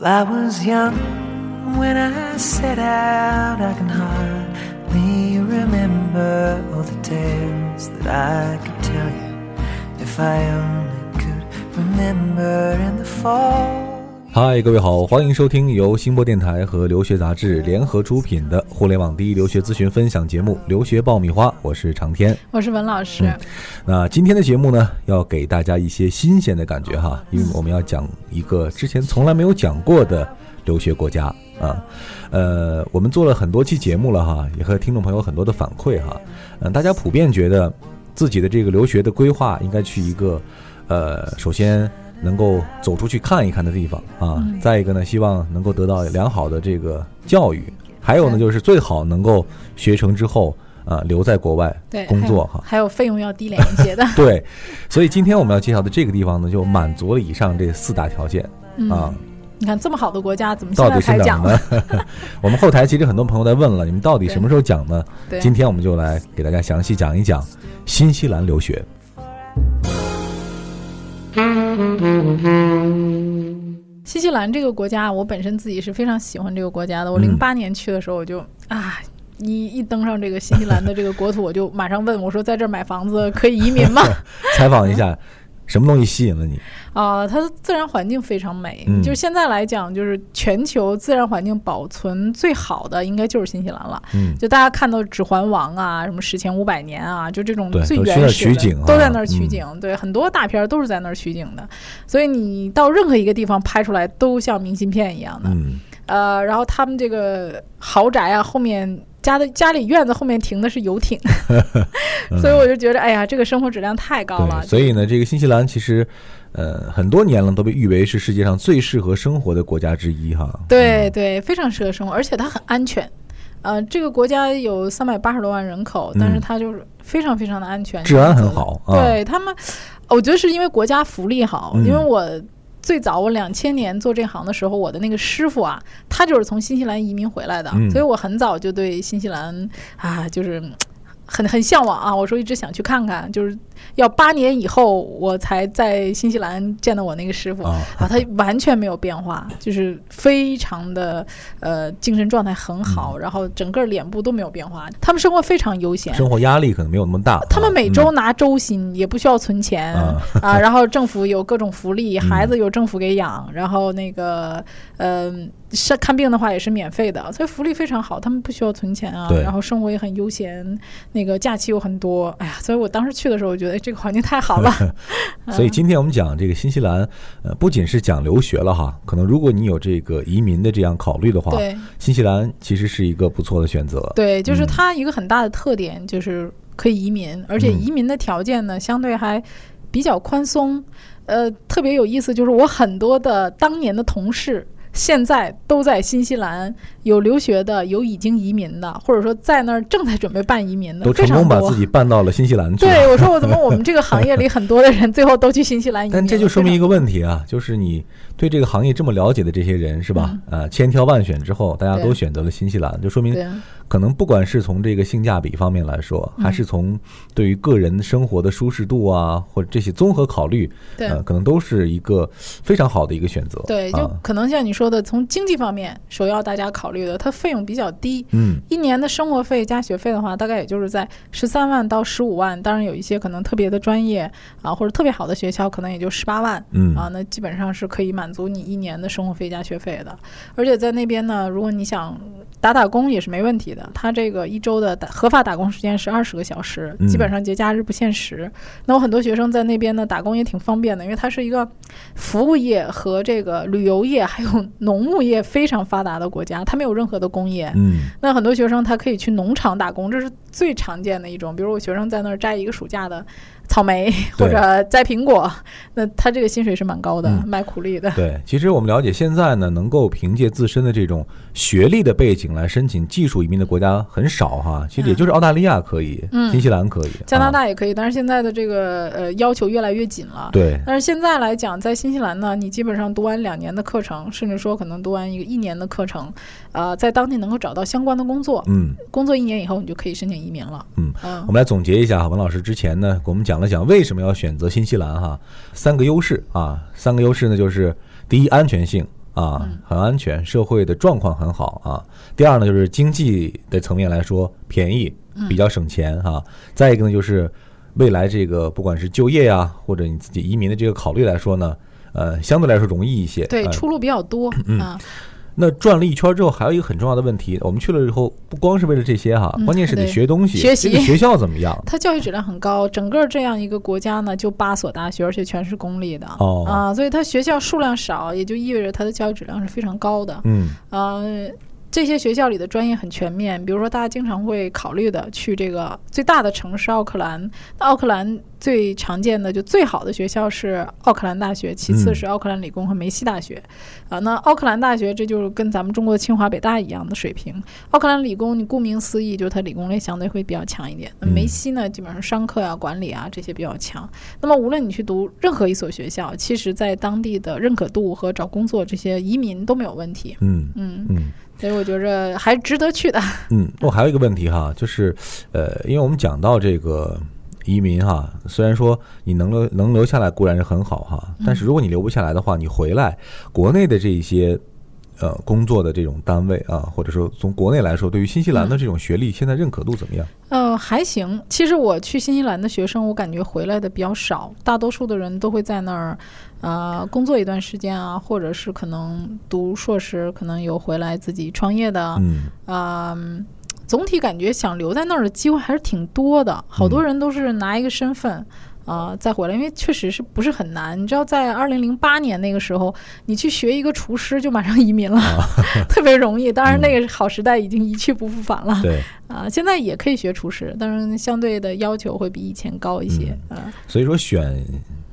Well, I was young when I set out. I can hardly remember all the tales that I could tell you if I only could remember in the fall. 嗨，各位好，欢迎收听由新播电台和留学杂志联合出品的互联网第一留学咨询分享节目《留学爆米花》，我是长天。我是文老师。那今天的节目呢，要给大家一些新鲜的感觉哈，因为我们要讲一个之前从来没有讲过的留学国家啊。呃，我们做了很多期节目了哈，也和听众朋友很多的反馈哈。嗯，大家普遍觉得自己的这个留学的规划应该去一个，呃，首先能够走出去看一看的地方啊。再一个呢，希望能够得到良好的这个教育，还有呢，就是最好能够学成之后。啊，留在国外工作哈，还有费用要低廉一些的。对，所以今天我们要介绍的这个地方呢，就满足了以上这四大条件啊。你看这么好的国家，怎么到底才讲呢？我们后台其实很多朋友在问了，你们到底什么时候讲呢？今天我们就来给大家详细讲一讲新西兰留学。新西兰这个国家，我本身自己是非常喜欢这个国家的。我零八年去的时候，我就啊。一一登上这个新西兰的这个国土，我就马上问我说：“在这儿买房子可以移民吗？” 采访一下，什么东西吸引了你？啊，它的自然环境非常美。就是现在来讲，就是全球自然环境保存最好的，应该就是新西兰了。嗯，就大家看到《指环王》啊，什么《史前五百年》啊，就这种最原始的，都在那儿取景。对，很多大片都是在那儿取景的。所以你到任何一个地方拍出来，都像明信片一样的。嗯，呃，然后他们这个豪宅啊，后面。家的家里院子后面停的是游艇，所以我就觉得，哎呀，这个生活质量太高了。所以呢，这个新西兰其实，呃，很多年了都被誉为是世界上最适合生活的国家之一，哈。对对，非常适合生活，而且它很安全。呃，这个国家有三百八十多万人口，但是它就是非常非常的安全，治安很好。对他们，我觉得是因为国家福利好，因为我。最早我两千年做这行的时候，我的那个师傅啊，他就是从新西兰移民回来的，所以我很早就对新西兰啊，就是很很向往啊。我说一直想去看看，就是。要八年以后我才在新西兰见到我那个师傅啊，他 完全没有变化，就是非常的呃精神状态很好，然后整个脸部都没有变化。他们生活非常悠闲，生活压力可能没有那么大。他们每周拿周薪，也不需要存钱啊，然后政府有各种福利，孩子有政府给养，然后那个嗯，是看病的话也是免费的，所以福利非常好。他们不需要存钱啊，然后生活也很悠闲，那个假期又很多。哎呀，所以我当时去的时候，我觉得。哎，这个环境太好了。所以今天我们讲这个新西兰，呃，不仅是讲留学了哈，可能如果你有这个移民的这样考虑的话，对，新西兰其实是一个不错的选择。对，就是它一个很大的特点就是可以移民，而且移民的条件呢相对还比较宽松。呃，特别有意思就是我很多的当年的同事。现在都在新西兰有留学的，有已经移民的，或者说在那儿正在准备办移民的，都成功把自己办到了新西兰去。对，我说我怎么我们这个行业里很多的人最后都去新西兰移民？但这就说明一个问题啊，就是你对这个行业这么了解的这些人是吧？呃，千挑万选之后，大家都选择了新西兰，就说明。可能不管是从这个性价比方面来说，还是从对于个人生活的舒适度啊，或者这些综合考虑，对，可能都是一个非常好的一个选择。对，就可能像你说的，从经济方面首要大家考虑的，它费用比较低。嗯，一年的生活费加学费的话，大概也就是在十三万到十五万。当然有一些可能特别的专业啊，或者特别好的学校，可能也就十八万。嗯，啊，那基本上是可以满足你一年的生活费加学费的。而且在那边呢，如果你想打打工也是没问题的。他这个一周的打合法打工时间是二十个小时，基本上节假日不限时。那我很多学生在那边呢打工也挺方便的，因为它是一个服务业和这个旅游业还有农牧业非常发达的国家，它没有任何的工业。嗯，那很多学生他可以去农场打工，这是最常见的一种。比如我学生在那儿摘一个暑假的。草莓或者摘苹果，那他这个薪水是蛮高的，卖苦力的。对，其实我们了解，现在呢，能够凭借自身的这种学历的背景来申请技术移民的国家很少哈。其实也就是澳大利亚可以，新西兰可以，加拿大也可以，但是现在的这个呃要求越来越紧了。对。但是现在来讲，在新西兰呢，你基本上读完两年的课程，甚至说可能读完一个一年的课程，呃，在当地能够找到相关的工作，嗯，工作一年以后，你就可以申请移民了。嗯，我们来总结一下，文老师之前呢，给我们讲了讲为什么要选择新西兰哈，三个优势啊，三个优势呢就是第一安全性啊，很安全，社会的状况很好啊。第二呢，就是经济的层面来说便宜，比较省钱哈。再一个呢，就是未来这个不管是就业呀，或者你自己移民的这个考虑来说呢，呃，相对来说容易一些，对，出路比较多啊。那转了一圈之后，还有一个很重要的问题，我们去了以后，不光是为了这些哈，关键是得学东西。学习学校怎么样？它教育质量很高，整个这样一个国家呢，就八所大学，而且全是公立的。哦啊，所以它学校数量少，也就意味着它的教育质量是非常高的。嗯啊。这些学校里的专业很全面，比如说大家经常会考虑的去这个最大的城市奥克兰。奥克兰最常见的就最好的学校是奥克兰大学，其次是奥克兰理工和梅西大学。啊，那奥克兰大学这就是跟咱们中国的清华北大一样的水平。奥克兰理工，你顾名思义，就是它理工类相对会比较强一点。那梅西呢，基本上商科啊、管理啊这些比较强。那么无论你去读任何一所学校，其实在当地的认可度和找工作这些移民都没有问题。嗯嗯嗯。所以我觉着还值得去的。嗯，我还有一个问题哈，就是，呃，因为我们讲到这个移民哈，虽然说你能留能留下来固然是很好哈，但是如果你留不下来的话，你回来国内的这一些。呃，工作的这种单位啊，或者说从国内来说，对于新西兰的这种学历，现在认可度怎么样？呃，还行。其实我去新西兰的学生，我感觉回来的比较少，大多数的人都会在那儿，呃，工作一段时间啊，或者是可能读硕士，可能有回来自己创业的。嗯。啊，总体感觉想留在那儿的机会还是挺多的，好多人都是拿一个身份。啊，再回来，因为确实是不是很难。你知道，在二零零八年那个时候，你去学一个厨师就马上移民了，特别容易。当然，那个好时代已经一去不复返了。对啊，现在也可以学厨师，但是相对的要求会比以前高一些啊。所以说，选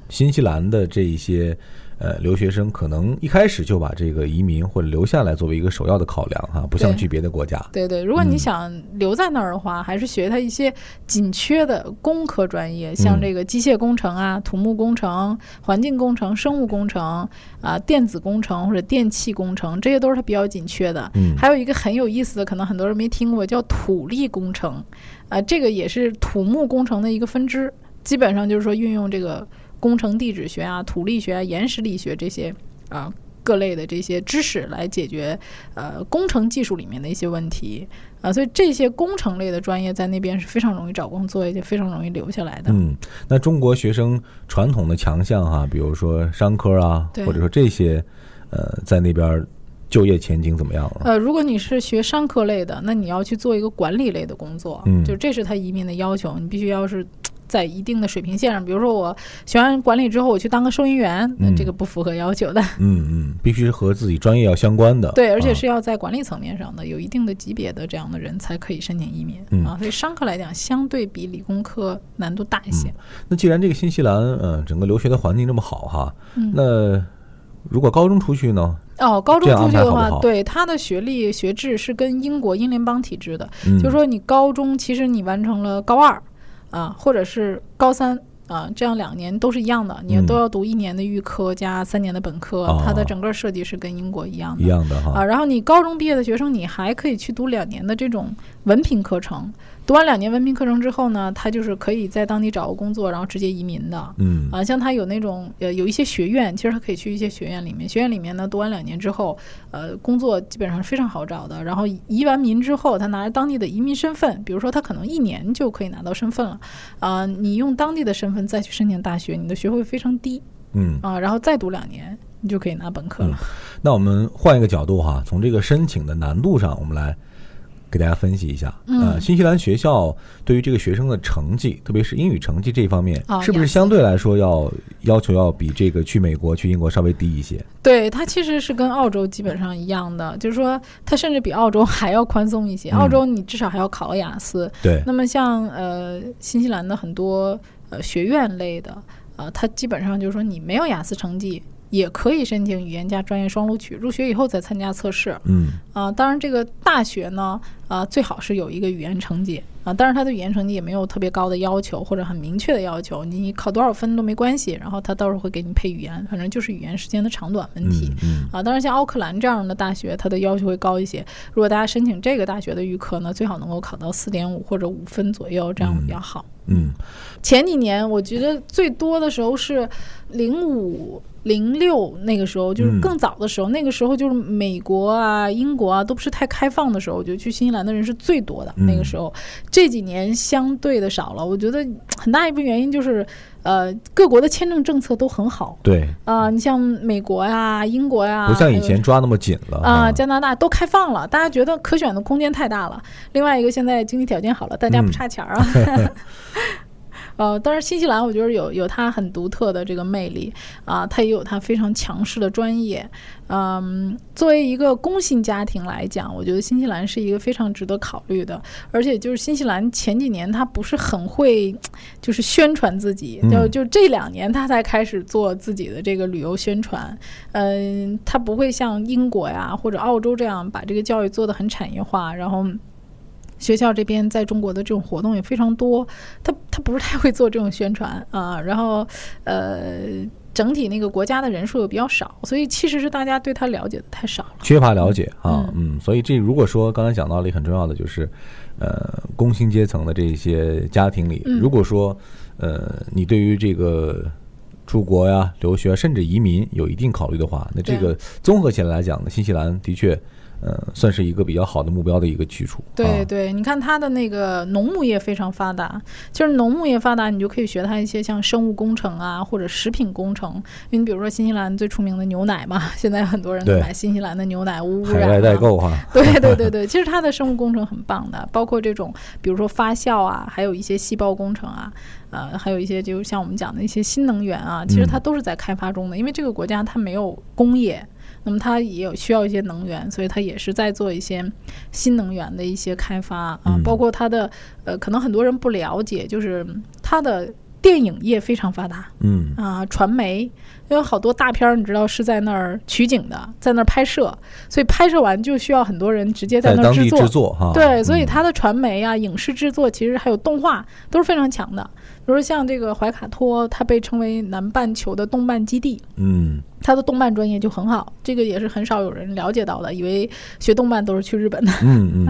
新西兰的这一些。呃，留学生可能一开始就把这个移民或者留下来作为一个首要的考量哈，不像去别的国家。对对，如果你想留在那儿的话，还是学他一些紧缺的工科专业，像这个机械工程啊、土木工程、环境工程、生物工程啊、电子工程或者电气工程，这些都是他比较紧缺的。嗯，还有一个很有意思的，可能很多人没听过，叫土力工程，啊，这个也是土木工程的一个分支，基本上就是说运用这个。工程地质学啊、土力学啊、岩石力学这些啊各类的这些知识来解决呃工程技术里面的一些问题啊，所以这些工程类的专业在那边是非常容易找工作，也非常容易留下来的。嗯，那中国学生传统的强项哈，比如说商科啊，或者说这些呃，在那边就业前景怎么样？呃，如果你是学商科类的，那你要去做一个管理类的工作，嗯，就这是他移民的要求，你必须要是。在一定的水平线上，比如说我学完管理之后，我去当个收银员，那这个不符合要求的。嗯嗯，必须是和自己专业要相关的。对，而且是要在管理层面上的，有一定的级别的这样的人才可以申请移民啊。所以商科来讲，相对比理工科难度大一些。那既然这个新西兰，嗯，整个留学的环境这么好哈，那如果高中出去呢？哦，高中出去的话，对他的学历学制是跟英国英联邦体制的，就是说你高中其实你完成了高二。啊，或者是高三啊，这样两年都是一样的，你都要读一年的预科加三年的本科，它的整个设计是跟英国一样的，一样的哈。啊，然后你高中毕业的学生，你还可以去读两年的这种文凭课程。读完两年文凭课程之后呢，他就是可以在当地找个工作，然后直接移民的。嗯啊，像他有那种呃有一些学院，其实他可以去一些学院里面。学院里面呢，读完两年之后，呃，工作基本上是非常好找的。然后移完民之后，他拿着当地的移民身份，比如说他可能一年就可以拿到身份了。啊，你用当地的身份再去申请大学，你的学费非常低。嗯啊，然后再读两年，你就可以拿本科了。那我们换一个角度哈，从这个申请的难度上，我们来。给大家分析一下，呃，新西兰学校对于这个学生的成绩，特别是英语成绩这一方面，是不是相对来说要要求要比这个去美国、去英国稍微低一些？对，它其实是跟澳洲基本上一样的，就是说它甚至比澳洲还要宽松一些。澳洲你至少还要考雅思。对。那么像呃新西兰的很多呃学院类的，呃，它基本上就是说你没有雅思成绩。也可以申请语言加专业双录取，入学以后再参加测试。嗯啊，当然这个大学呢，啊最好是有一个语言成绩啊，但是他的语言成绩也没有特别高的要求或者很明确的要求，你考多少分都没关系。然后他到时候会给你配语言，反正就是语言时间的长短问题。嗯啊，当然像奥克兰这样的大学，它的要求会高一些。如果大家申请这个大学的预科呢，最好能够考到四点五或者五分左右，这样比较好。嗯，前几年我觉得最多的时候是零五。零六那个时候，就是更早的时候，那个时候就是美国啊、英国啊都不是太开放的时候，我觉得去新西兰的人是最多的。那个时候，这几年相对的少了。我觉得很大一部分原因就是，呃，各国的签证政策都很好。对啊，你像美国呀、英国呀，不像以前抓那么紧了啊。加拿大都开放了，大家觉得可选的空间太大了。另外一个，现在经济条件好了，大家不差钱儿啊。呃，当然，新西兰我觉得有有它很独特的这个魅力啊，它也有它非常强势的专业。嗯，作为一个工薪家庭来讲，我觉得新西兰是一个非常值得考虑的。而且就是新西兰前几年它不是很会，就是宣传自己，就就这两年它才开始做自己的这个旅游宣传。嗯，它不会像英国呀或者澳洲这样把这个教育做得很产业化，然后。学校这边在中国的这种活动也非常多，他他不是太会做这种宣传啊，然后呃，整体那个国家的人数又比较少，所以其实是大家对他了解的太少了，缺乏了解啊，嗯，所以这如果说刚才讲到了很重要的就是，呃，工薪阶层的这些家庭里，如果说呃，你对于这个出国呀、留学甚至移民有一定考虑的话，那这个综合起来来讲呢，新西兰的确。呃，算是一个比较好的目标的一个去处。对对，你看它的那个农牧业非常发达，就是农牧业发达，你就可以学它一些像生物工程啊，或者食品工程。因为你比如说新西兰最出名的牛奶嘛，现在很多人都买新西兰的牛奶，无污染。海外代购哈。对对对 对，其实它的生物工程很棒的，包括这种比如说发酵啊，还有一些细胞工程啊，呃，还有一些就像我们讲的一些新能源啊，其实它都是在开发中的。因为这个国家它没有工业。那么它也有需要一些能源，所以它也是在做一些新能源的一些开发啊，包括它的呃，可能很多人不了解，就是它的电影业非常发达，嗯。啊，传媒，因为好多大片儿你知道是在那儿取景的，在那儿拍摄，所以拍摄完就需要很多人直接在那儿制作哈，对，所以它的传媒啊、影视制作其实还有动画都是非常强的。比如像这个怀卡托，它被称为南半球的动漫基地，嗯，他的动漫专业就很好，这个也是很少有人了解到的，以为学动漫都是去日本的，嗯嗯。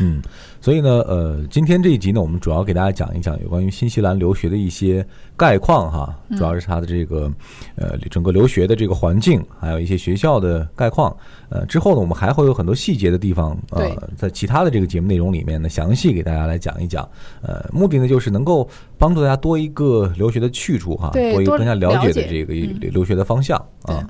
嗯。所以呢，呃，今天这一集呢，我们主要给大家讲一讲有关于新西兰留学的一些概况哈，主要是它的这个呃整个留学的这个环境，还有一些学校的概况。呃，之后呢，我们还会有很多细节的地方，呃，在其他的这个节目内容里面呢，详细给大家来讲一讲。呃，目的呢，就是能够帮助大家多一个留学的去处哈，多一个更加了解的这个留学的方向啊。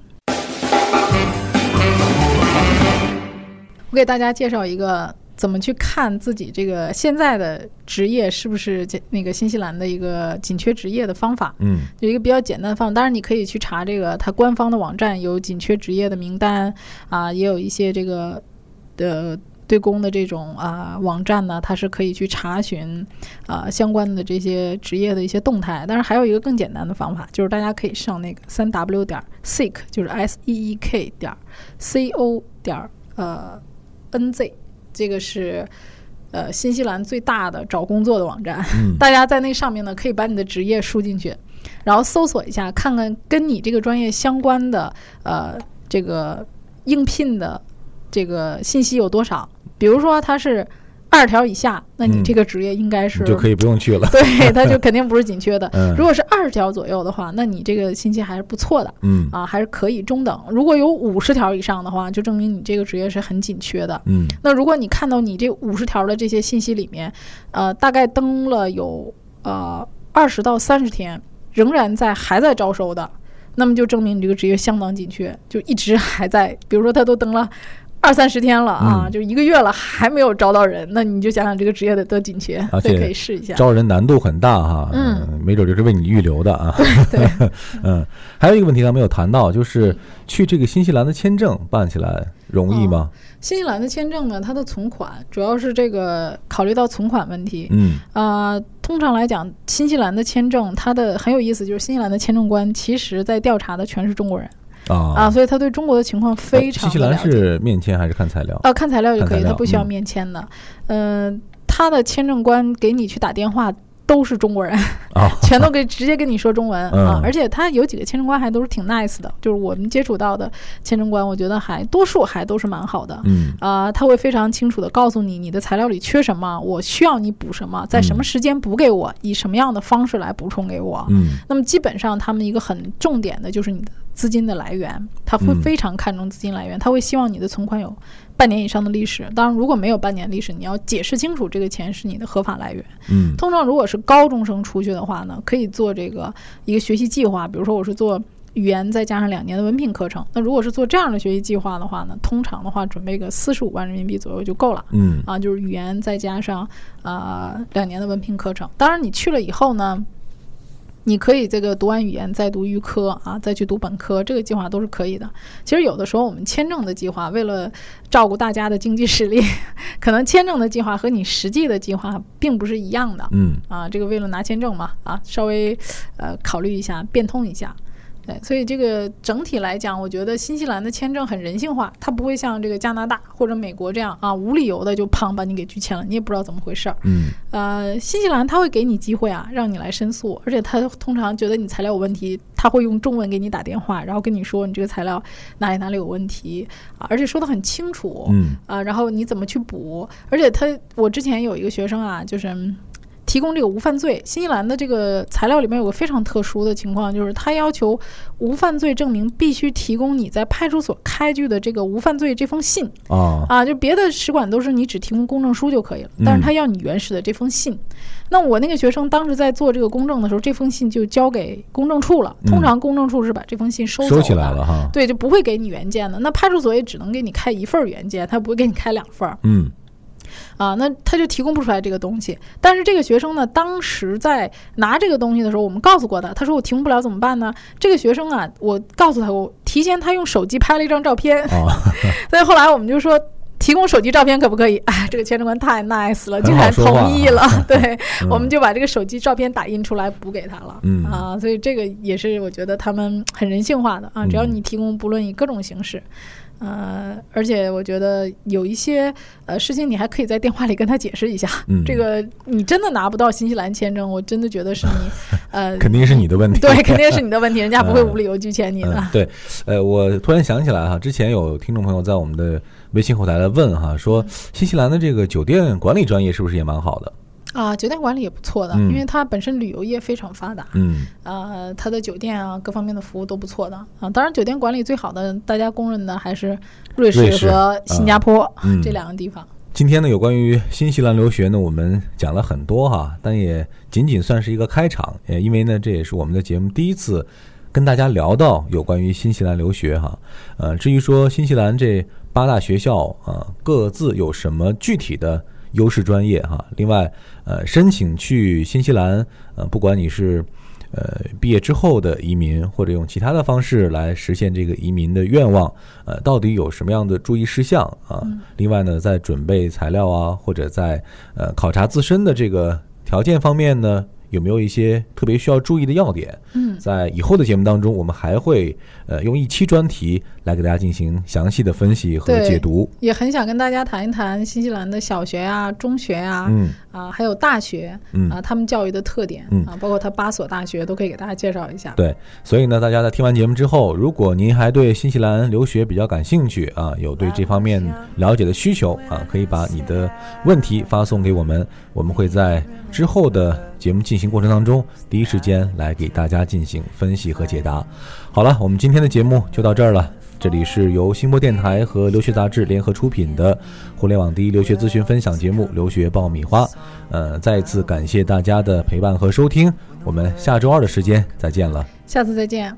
我给大家介绍一个。怎么去看自己这个现在的职业是不是那个新西兰的一个紧缺职业的方法？嗯，有一个比较简单的方法。当然，你可以去查这个它官方的网站，有紧缺职业的名单啊，也有一些这个的对公的这种啊网站呢，它是可以去查询啊相关的这些职业的一些动态。但是还有一个更简单的方法，就是大家可以上那个三 w 点 seek，就是 s e e k 点 c o 点呃 n z。这个是，呃，新西兰最大的找工作的网站。大家在那上面呢，可以把你的职业输进去，然后搜索一下，看看跟你这个专业相关的，呃，这个应聘的这个信息有多少。比如说，他是。二条以下，那你这个职业应该是就可以不用去了。对，他就肯定不是紧缺的。如果是二十条左右的话，那你这个信息还是不错的。嗯啊，还是可以中等。如果有五十条以上的话，就证明你这个职业是很紧缺的。嗯，那如果你看到你这五十条的这些信息里面，呃，大概登了有呃二十到三十天，仍然在还在招收的，那么就证明你这个职业相当紧缺，就一直还在。比如说，他都登了。二三十天了啊，就一个月了，还没有招到人，那你就想想这个职业得多紧缺，所以可以试一下。招人难度很大哈，嗯，没准就是为你预留的啊。对，嗯，还有一个问题咱没有谈到，就是去这个新西兰的签证办起来容易吗？新西兰的签证呢，它的存款主要是这个考虑到存款问题。嗯啊，通常来讲，新西兰的签证它的很有意思，就是新西兰的签证官其实在调查的全是中国人。啊啊！所以他对中国的情况非常。新西兰是面签还是看材料？啊，看材料就可以，他不需要面签的。嗯，他的签证官给你去打电话都是中国人，全都给直接跟你说中文啊！而且他有几个签证官还都是挺 nice 的，就是我们接触到的签证官，我觉得还多数还都是蛮好的。嗯啊，他会非常清楚的告诉你你的材料里缺什么，我需要你补什么，在什么时间补给我，以什么样的方式来补充给我。嗯，那么基本上他们一个很重点的就是你的。资金的来源，他会非常看重资金来源，他会希望你的存款有半年以上的历史。当然，如果没有半年历史，你要解释清楚这个钱是你的合法来源。嗯，通常如果是高中生出去的话呢，可以做这个一个学习计划，比如说我是做语言再加上两年的文凭课程。那如果是做这样的学习计划的话呢，通常的话准备个四十五万人民币左右就够了。嗯，啊，就是语言再加上啊两年的文凭课程。当然，你去了以后呢。你可以这个读完语言再读预科啊，再去读本科，这个计划都是可以的。其实有的时候我们签证的计划，为了照顾大家的经济实力，可能签证的计划和你实际的计划并不是一样的。嗯，啊，这个为了拿签证嘛，啊，稍微呃考虑一下，变通一下。对，所以这个整体来讲，我觉得新西兰的签证很人性化，它不会像这个加拿大或者美国这样啊，无理由的就砰把你给拒签了，你也不知道怎么回事儿。嗯，呃，新西兰他会给你机会啊，让你来申诉，而且他通常觉得你材料有问题，他会用中文给你打电话，然后跟你说你这个材料哪里哪里有问题啊，而且说的很清楚。嗯，啊，然后你怎么去补？而且他，我之前有一个学生啊，就是。提供这个无犯罪，新西兰的这个材料里面有个非常特殊的情况，就是他要求无犯罪证明必须提供你在派出所开具的这个无犯罪这封信啊啊，就别的使馆都是你只提供公证书就可以了，但是他要你原始的这封信。那我那个学生当时在做这个公证的时候，这封信就交给公证处了。通常公证处是把这封信收收起来了哈，对，就不会给你原件的。那派出所也只能给你开一份原件，他不会给你开两份儿。嗯。啊，那他就提供不出来这个东西。但是这个学生呢，当时在拿这个东西的时候，我们告诉过他，他说我提供不了怎么办呢？这个学生啊，我告诉他，我提前他用手机拍了一张照片，所以后来我们就说提供手机照片可不可以？哎，这个签证官太 nice 了，竟然同意了。对，我们就把这个手机照片打印出来补给他了。嗯啊，所以这个也是我觉得他们很人性化的啊，只要你提供，不论以各种形式。呃，而且我觉得有一些呃事情，你还可以在电话里跟他解释一下。嗯，这个你真的拿不到新西兰签证，我真的觉得是你呃，肯定是你的问题。对，肯定是你的问题，人家不会无理由拒签你的。对，呃，我突然想起来哈，之前有听众朋友在我们的微信后台来问哈，说新西兰的这个酒店管理专业是不是也蛮好的？啊，酒店管理也不错的，因为它本身旅游业非常发达。嗯，呃，它的酒店啊，各方面的服务都不错的啊。当然，酒店管理最好的，大家公认的还是瑞士和新加坡 这两个地方。今天呢，有关于新西兰留学呢，我们讲了很多哈，但也仅仅算是一个开场。呃，因为呢，这也是我们的节目第一次跟大家聊到有关于新西兰留学哈。呃，至于说新西兰这八大学校啊，各自有什么具体的？优势专业哈，另外，呃，申请去新西兰，呃，不管你是，呃，毕业之后的移民，或者用其他的方式来实现这个移民的愿望，呃，到底有什么样的注意事项啊？另外呢，在准备材料啊，或者在呃考察自身的这个条件方面呢？有没有一些特别需要注意的要点？嗯，在以后的节目当中，我们还会呃用一期专题来给大家进行详细的分析和解读。也很想跟大家谈一谈新西兰的小学啊、中学啊，嗯啊，还有大学，嗯啊，他们教育的特点，嗯啊，包括他八所大学都可以给大家介绍一下。对，所以呢，大家在听完节目之后，如果您还对新西兰留学比较感兴趣啊，有对这方面了解的需求啊，可以把你的问题发送给我们，我们会在之后的。节目进行过程当中，第一时间来给大家进行分析和解答。好了，我们今天的节目就到这儿了。这里是由新播电台和留学杂志联合出品的互联网第一留学咨询分享节目《留学爆米花》。呃，再次感谢大家的陪伴和收听，我们下周二的时间再见了。下次再见。